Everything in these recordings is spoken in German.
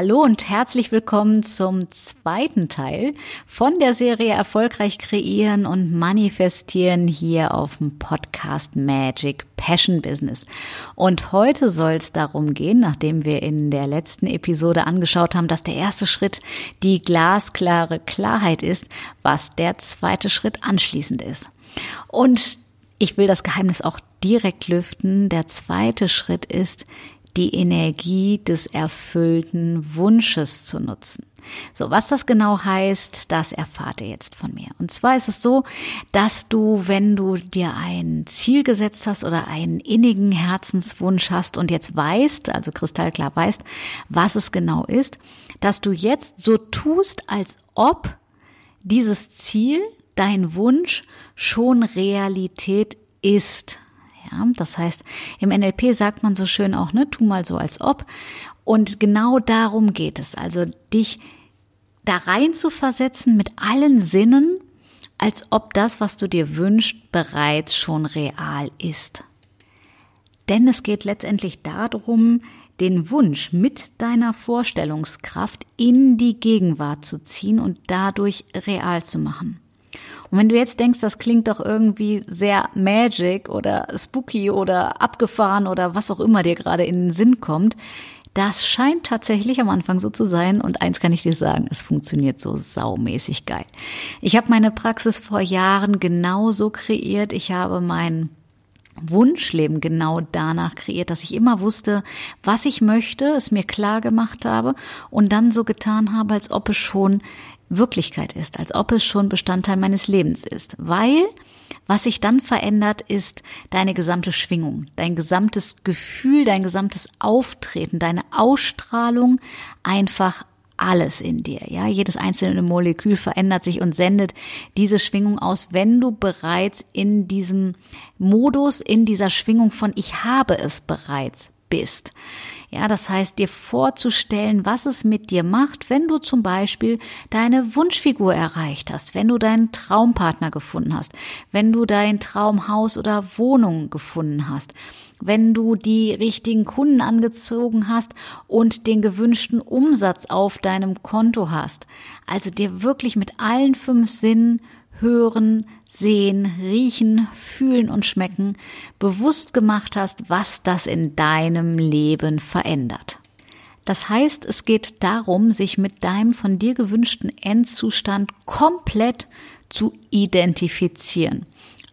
Hallo und herzlich willkommen zum zweiten Teil von der Serie Erfolgreich kreieren und manifestieren hier auf dem Podcast Magic Passion Business. Und heute soll es darum gehen, nachdem wir in der letzten Episode angeschaut haben, dass der erste Schritt die glasklare Klarheit ist, was der zweite Schritt anschließend ist. Und ich will das Geheimnis auch direkt lüften. Der zweite Schritt ist, die Energie des erfüllten Wunsches zu nutzen. So, was das genau heißt, das erfahrt ihr jetzt von mir. Und zwar ist es so, dass du, wenn du dir ein Ziel gesetzt hast oder einen innigen Herzenswunsch hast und jetzt weißt, also kristallklar weißt, was es genau ist, dass du jetzt so tust, als ob dieses Ziel, dein Wunsch schon Realität ist. Ja, das heißt, im NLP sagt man so schön auch, ne, tu mal so als ob. Und genau darum geht es. Also dich da rein zu versetzen mit allen Sinnen, als ob das, was du dir wünschst, bereits schon real ist. Denn es geht letztendlich darum, den Wunsch mit deiner Vorstellungskraft in die Gegenwart zu ziehen und dadurch real zu machen. Und wenn du jetzt denkst, das klingt doch irgendwie sehr magic oder spooky oder abgefahren oder was auch immer dir gerade in den Sinn kommt, das scheint tatsächlich am Anfang so zu sein. Und eins kann ich dir sagen, es funktioniert so saumäßig geil. Ich habe meine Praxis vor Jahren genauso kreiert. Ich habe mein Wunschleben genau danach kreiert, dass ich immer wusste, was ich möchte, es mir klar gemacht habe und dann so getan habe, als ob es schon Wirklichkeit ist, als ob es schon Bestandteil meines Lebens ist. Weil was sich dann verändert, ist deine gesamte Schwingung, dein gesamtes Gefühl, dein gesamtes Auftreten, deine Ausstrahlung, einfach alles in dir. Ja, jedes einzelne Molekül verändert sich und sendet diese Schwingung aus, wenn du bereits in diesem Modus, in dieser Schwingung von ich habe es bereits bist. Ja, das heißt, dir vorzustellen, was es mit dir macht, wenn du zum Beispiel deine Wunschfigur erreicht hast, wenn du deinen Traumpartner gefunden hast, wenn du dein Traumhaus oder Wohnung gefunden hast, wenn du die richtigen Kunden angezogen hast und den gewünschten Umsatz auf deinem Konto hast. Also dir wirklich mit allen fünf Sinnen hören, sehen, riechen, fühlen und schmecken bewusst gemacht hast, was das in deinem Leben verändert. Das heißt, es geht darum, sich mit deinem von dir gewünschten Endzustand komplett zu identifizieren.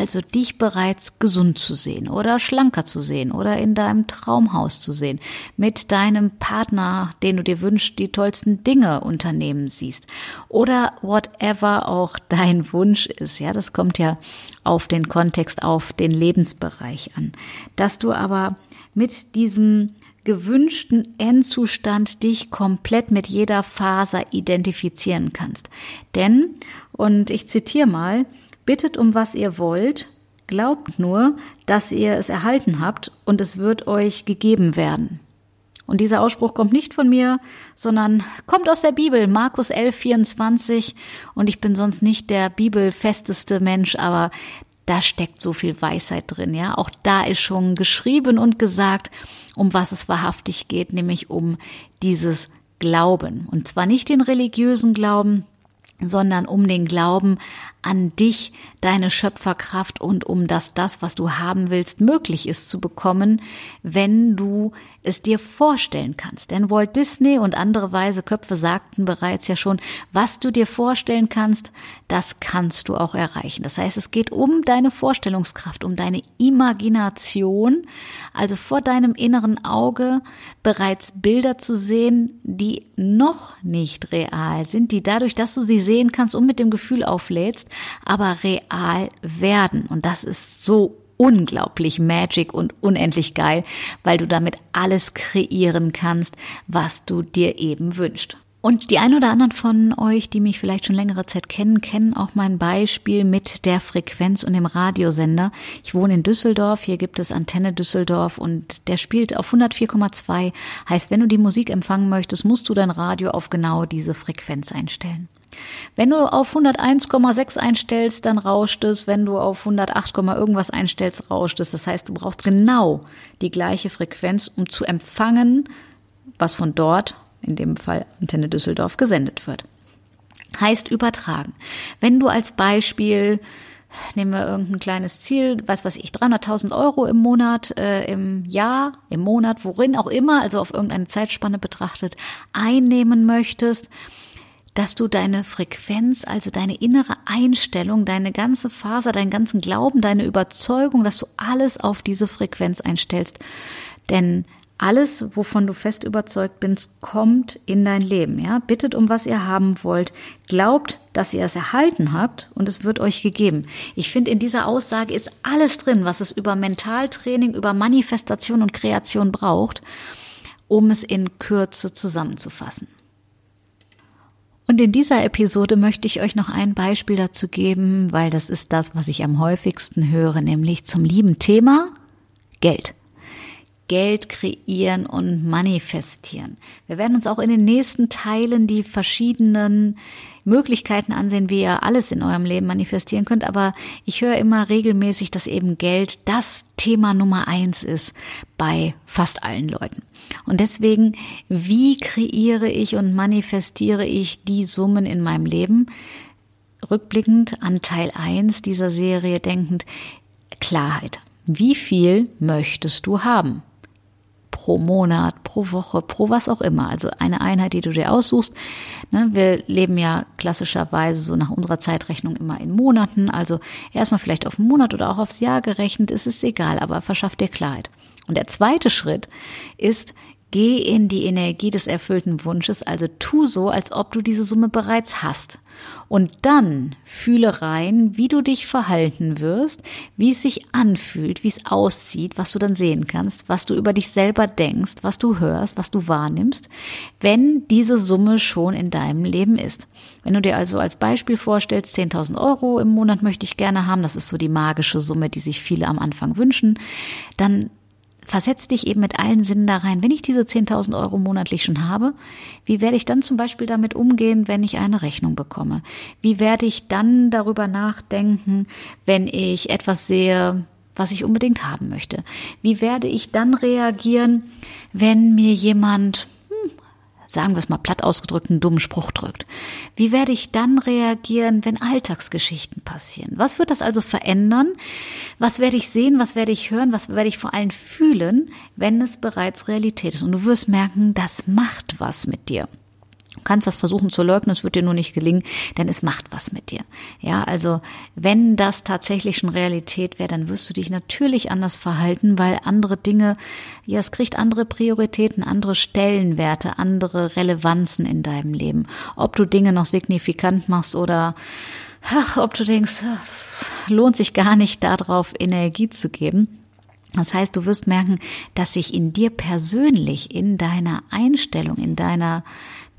Also dich bereits gesund zu sehen oder schlanker zu sehen oder in deinem Traumhaus zu sehen, mit deinem Partner, den du dir wünschst, die tollsten Dinge unternehmen siehst oder whatever auch dein Wunsch ist. Ja, das kommt ja auf den Kontext, auf den Lebensbereich an. Dass du aber mit diesem gewünschten Endzustand dich komplett mit jeder Faser identifizieren kannst. Denn, und ich zitiere mal, Bittet um was ihr wollt, glaubt nur, dass ihr es erhalten habt und es wird euch gegeben werden. Und dieser Ausspruch kommt nicht von mir, sondern kommt aus der Bibel, Markus 11, 24. Und ich bin sonst nicht der bibelfesteste Mensch, aber da steckt so viel Weisheit drin, ja. Auch da ist schon geschrieben und gesagt, um was es wahrhaftig geht, nämlich um dieses Glauben. Und zwar nicht den religiösen Glauben, sondern um den Glauben an dich, deine Schöpferkraft und um dass das, was du haben willst, möglich ist zu bekommen, wenn du es dir vorstellen kannst. Denn Walt Disney und andere weise Köpfe sagten bereits ja schon, was du dir vorstellen kannst, das kannst du auch erreichen. Das heißt, es geht um deine Vorstellungskraft, um deine Imagination, also vor deinem inneren Auge bereits Bilder zu sehen, die noch nicht real sind, die dadurch, dass du sie sehen kannst und mit dem Gefühl auflädst, aber real werden. Und das ist so unglaublich magic und unendlich geil, weil du damit alles kreieren kannst, was du dir eben wünschst. Und die ein oder anderen von euch, die mich vielleicht schon längere Zeit kennen, kennen auch mein Beispiel mit der Frequenz und dem Radiosender. Ich wohne in Düsseldorf, hier gibt es Antenne Düsseldorf und der spielt auf 104,2. Heißt, wenn du die Musik empfangen möchtest, musst du dein Radio auf genau diese Frequenz einstellen. Wenn du auf 101,6 einstellst, dann rauscht es. Wenn du auf 108, irgendwas einstellst, rauscht es. Das heißt, du brauchst genau die gleiche Frequenz, um zu empfangen, was von dort in dem Fall Antenne Düsseldorf, gesendet wird. Heißt übertragen. Wenn du als Beispiel nehmen wir irgendein kleines Ziel, was weiß ich, 300.000 Euro im Monat, äh, im Jahr, im Monat, worin auch immer, also auf irgendeine Zeitspanne betrachtet, einnehmen möchtest, dass du deine Frequenz, also deine innere Einstellung, deine ganze Faser, deinen ganzen Glauben, deine Überzeugung, dass du alles auf diese Frequenz einstellst. Denn alles, wovon du fest überzeugt bist, kommt in dein Leben. Ja, bittet um was ihr haben wollt, glaubt, dass ihr es erhalten habt und es wird euch gegeben. Ich finde, in dieser Aussage ist alles drin, was es über Mentaltraining, über Manifestation und Kreation braucht, um es in Kürze zusammenzufassen. Und in dieser Episode möchte ich euch noch ein Beispiel dazu geben, weil das ist das, was ich am häufigsten höre, nämlich zum lieben Thema Geld. Geld kreieren und manifestieren. Wir werden uns auch in den nächsten Teilen die verschiedenen Möglichkeiten ansehen, wie ihr alles in eurem Leben manifestieren könnt. Aber ich höre immer regelmäßig, dass eben Geld das Thema Nummer eins ist bei fast allen Leuten. Und deswegen, wie kreiere ich und manifestiere ich die Summen in meinem Leben? Rückblickend an Teil eins dieser Serie denkend, Klarheit. Wie viel möchtest du haben? Pro Monat, pro Woche, pro was auch immer. Also eine Einheit, die du dir aussuchst. Ne, wir leben ja klassischerweise so nach unserer Zeitrechnung immer in Monaten. Also erstmal vielleicht auf einen Monat oder auch aufs Jahr gerechnet, ist es egal, aber verschaff dir Klarheit. Und der zweite Schritt ist, Geh in die Energie des erfüllten Wunsches, also tu so, als ob du diese Summe bereits hast. Und dann fühle rein, wie du dich verhalten wirst, wie es sich anfühlt, wie es aussieht, was du dann sehen kannst, was du über dich selber denkst, was du hörst, was du wahrnimmst, wenn diese Summe schon in deinem Leben ist. Wenn du dir also als Beispiel vorstellst, 10.000 Euro im Monat möchte ich gerne haben, das ist so die magische Summe, die sich viele am Anfang wünschen, dann versetz dich eben mit allen Sinnen da rein. Wenn ich diese 10.000 Euro monatlich schon habe, wie werde ich dann zum Beispiel damit umgehen, wenn ich eine Rechnung bekomme? Wie werde ich dann darüber nachdenken, wenn ich etwas sehe, was ich unbedingt haben möchte? Wie werde ich dann reagieren, wenn mir jemand sagen wir es mal platt ausgedrückt, einen dummen Spruch drückt. Wie werde ich dann reagieren, wenn Alltagsgeschichten passieren? Was wird das also verändern? Was werde ich sehen? Was werde ich hören? Was werde ich vor allem fühlen, wenn es bereits Realität ist? Und du wirst merken, das macht was mit dir. Du kannst das versuchen zu leugnen, es wird dir nur nicht gelingen, denn es macht was mit dir. Ja, also wenn das tatsächlich schon Realität wäre, dann wirst du dich natürlich anders verhalten, weil andere Dinge, ja, es kriegt andere Prioritäten, andere Stellenwerte, andere Relevanzen in deinem Leben. Ob du Dinge noch signifikant machst oder ach, ob du denkst, lohnt sich gar nicht darauf Energie zu geben. Das heißt, du wirst merken, dass sich in dir persönlich, in deiner Einstellung, in deiner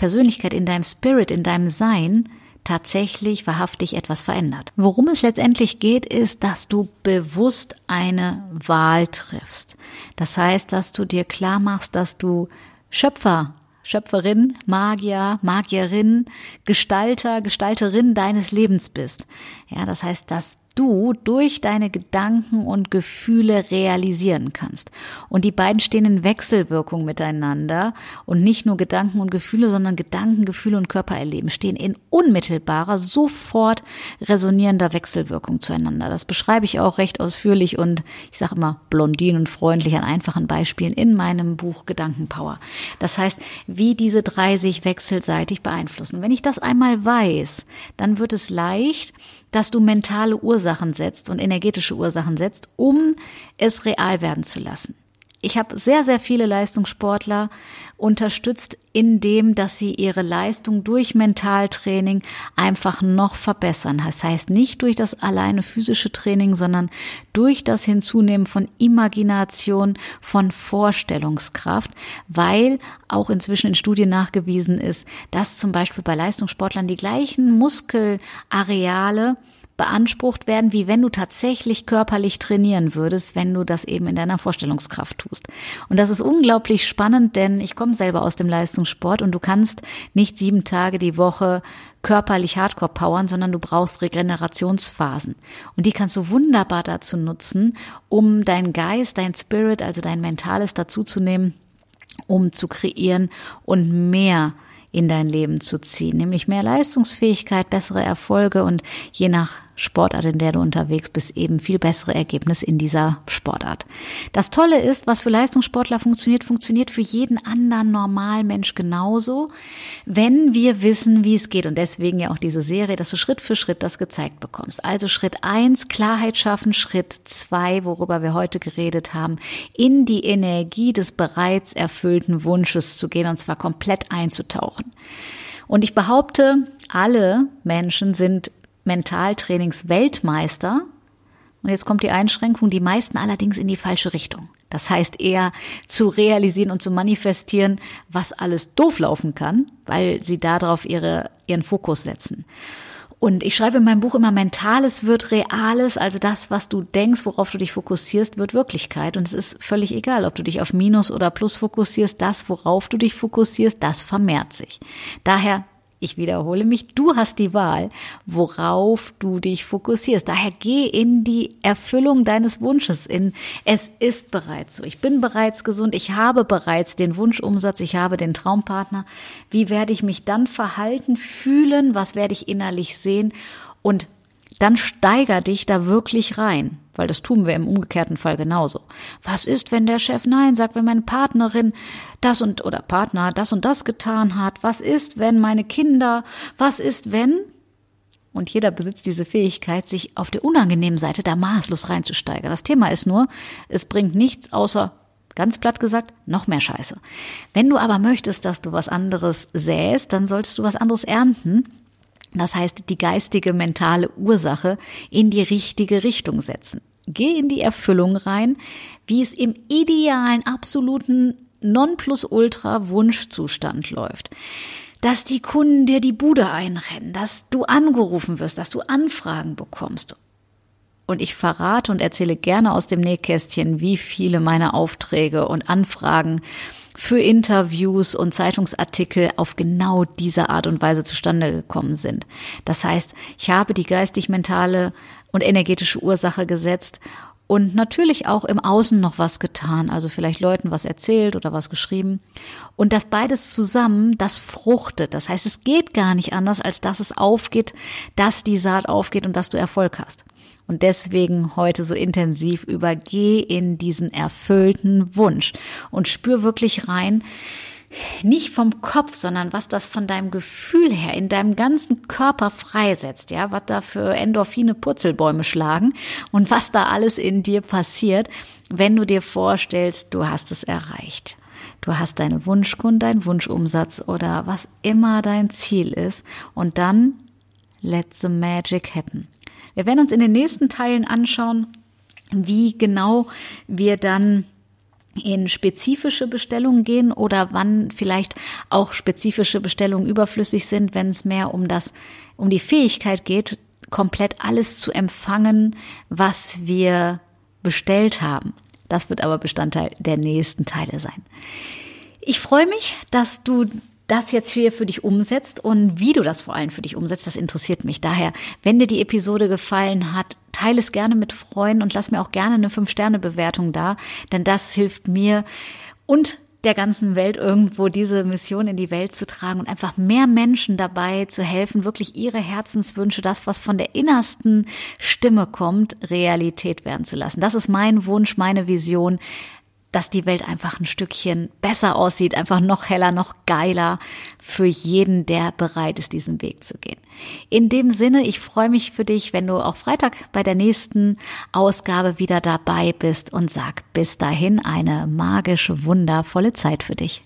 Persönlichkeit, in deinem Spirit, in deinem Sein tatsächlich wahrhaftig etwas verändert. Worum es letztendlich geht, ist, dass du bewusst eine Wahl triffst. Das heißt, dass du dir klar machst, dass du Schöpfer, Schöpferin, Magier, Magierin, Gestalter, Gestalterin deines Lebens bist. Ja, das heißt, dass du durch deine Gedanken und Gefühle realisieren kannst. Und die beiden stehen in Wechselwirkung miteinander und nicht nur Gedanken und Gefühle, sondern Gedanken, Gefühle und Körpererleben stehen in unmittelbarer, sofort resonierender Wechselwirkung zueinander. Das beschreibe ich auch recht ausführlich und ich sage immer blondin und freundlich an einfachen Beispielen in meinem Buch Gedankenpower. Das heißt, wie diese drei sich wechselseitig beeinflussen. Wenn ich das einmal weiß, dann wird es leicht, dass du mentale Ursachen setzt und energetische Ursachen setzt, um es real werden zu lassen. Ich habe sehr, sehr viele Leistungssportler unterstützt, indem, dass sie ihre Leistung durch Mentaltraining einfach noch verbessern. Das heißt nicht durch das alleine physische Training, sondern durch das Hinzunehmen von Imagination, von Vorstellungskraft, weil auch inzwischen in Studien nachgewiesen ist, dass zum Beispiel bei Leistungssportlern die gleichen Muskelareale beansprucht werden, wie wenn du tatsächlich körperlich trainieren würdest, wenn du das eben in deiner Vorstellungskraft tust. Und das ist unglaublich spannend, denn ich komme selber aus dem Leistungssport und du kannst nicht sieben Tage die Woche körperlich Hardcore powern, sondern du brauchst Regenerationsphasen. Und die kannst du wunderbar dazu nutzen, um deinen Geist, dein Spirit, also dein Mentales dazuzunehmen, um zu kreieren und mehr in dein Leben zu ziehen, nämlich mehr Leistungsfähigkeit, bessere Erfolge und je nach Sportart, in der du unterwegs bist, eben viel bessere Ergebnisse in dieser Sportart. Das Tolle ist, was für Leistungssportler funktioniert, funktioniert für jeden anderen Normalmensch genauso, wenn wir wissen, wie es geht. Und deswegen ja auch diese Serie, dass du Schritt für Schritt das gezeigt bekommst. Also Schritt eins Klarheit schaffen, Schritt zwei worüber wir heute geredet haben, in die Energie des bereits erfüllten Wunsches zu gehen und zwar komplett einzutauchen. Und ich behaupte, alle Menschen sind Mentaltrainingsweltmeister. Und jetzt kommt die Einschränkung, die meisten allerdings in die falsche Richtung. Das heißt eher zu realisieren und zu manifestieren, was alles doof laufen kann, weil sie darauf ihre, ihren Fokus setzen. Und ich schreibe in meinem Buch immer, Mentales wird Reales, also das, was du denkst, worauf du dich fokussierst, wird Wirklichkeit. Und es ist völlig egal, ob du dich auf Minus oder Plus fokussierst, das, worauf du dich fokussierst, das vermehrt sich. Daher ich wiederhole mich, du hast die Wahl, worauf du dich fokussierst. Daher geh in die Erfüllung deines Wunsches, in es ist bereits so. Ich bin bereits gesund, ich habe bereits den Wunschumsatz, ich habe den Traumpartner. Wie werde ich mich dann verhalten, fühlen, was werde ich innerlich sehen und dann steiger dich da wirklich rein, weil das tun wir im umgekehrten Fall genauso. Was ist, wenn der Chef Nein sagt, wenn meine Partnerin das und oder Partner das und das getan hat? Was ist, wenn meine Kinder? Was ist, wenn? Und jeder besitzt diese Fähigkeit, sich auf der unangenehmen Seite da maßlos reinzusteigern. Das Thema ist nur, es bringt nichts außer Ganz platt gesagt, noch mehr Scheiße. Wenn du aber möchtest, dass du was anderes säst, dann solltest du was anderes ernten. Das heißt, die geistige, mentale Ursache in die richtige Richtung setzen. Geh in die Erfüllung rein, wie es im idealen, absoluten Nonplusultra-Wunschzustand läuft. Dass die Kunden dir die Bude einrennen, dass du angerufen wirst, dass du Anfragen bekommst. Und ich verrate und erzähle gerne aus dem Nähkästchen, wie viele meiner Aufträge und Anfragen für Interviews und Zeitungsartikel auf genau diese Art und Weise zustande gekommen sind. Das heißt, ich habe die geistig-mentale und energetische Ursache gesetzt und natürlich auch im Außen noch was getan, also vielleicht Leuten was erzählt oder was geschrieben. Und das beides zusammen, das fruchtet. Das heißt, es geht gar nicht anders, als dass es aufgeht, dass die Saat aufgeht und dass du Erfolg hast. Und deswegen heute so intensiv übergeh in diesen erfüllten Wunsch und spür wirklich rein, nicht vom Kopf, sondern was das von deinem Gefühl her in deinem ganzen Körper freisetzt, ja, was da für Endorphine Purzelbäume schlagen und was da alles in dir passiert, wenn du dir vorstellst, du hast es erreicht. Du hast deine Wunschkunden, deinen Wunschumsatz oder was immer dein Ziel ist und dann let the magic happen. Wir werden uns in den nächsten Teilen anschauen, wie genau wir dann in spezifische Bestellungen gehen oder wann vielleicht auch spezifische Bestellungen überflüssig sind, wenn es mehr um das, um die Fähigkeit geht, komplett alles zu empfangen, was wir bestellt haben. Das wird aber Bestandteil der nächsten Teile sein. Ich freue mich, dass du das jetzt hier für dich umsetzt und wie du das vor allem für dich umsetzt, das interessiert mich. Daher, wenn dir die Episode gefallen hat, teile es gerne mit Freunden und lass mir auch gerne eine 5-Sterne-Bewertung da, denn das hilft mir und der ganzen Welt irgendwo diese Mission in die Welt zu tragen und einfach mehr Menschen dabei zu helfen, wirklich ihre Herzenswünsche, das, was von der innersten Stimme kommt, Realität werden zu lassen. Das ist mein Wunsch, meine Vision, dass die Welt einfach ein Stückchen besser aussieht, einfach noch heller, noch geiler für jeden, der bereit ist, diesen Weg zu gehen. In dem Sinne, ich freue mich für dich, wenn du auch Freitag bei der nächsten Ausgabe wieder dabei bist und sag bis dahin eine magische, wundervolle Zeit für dich.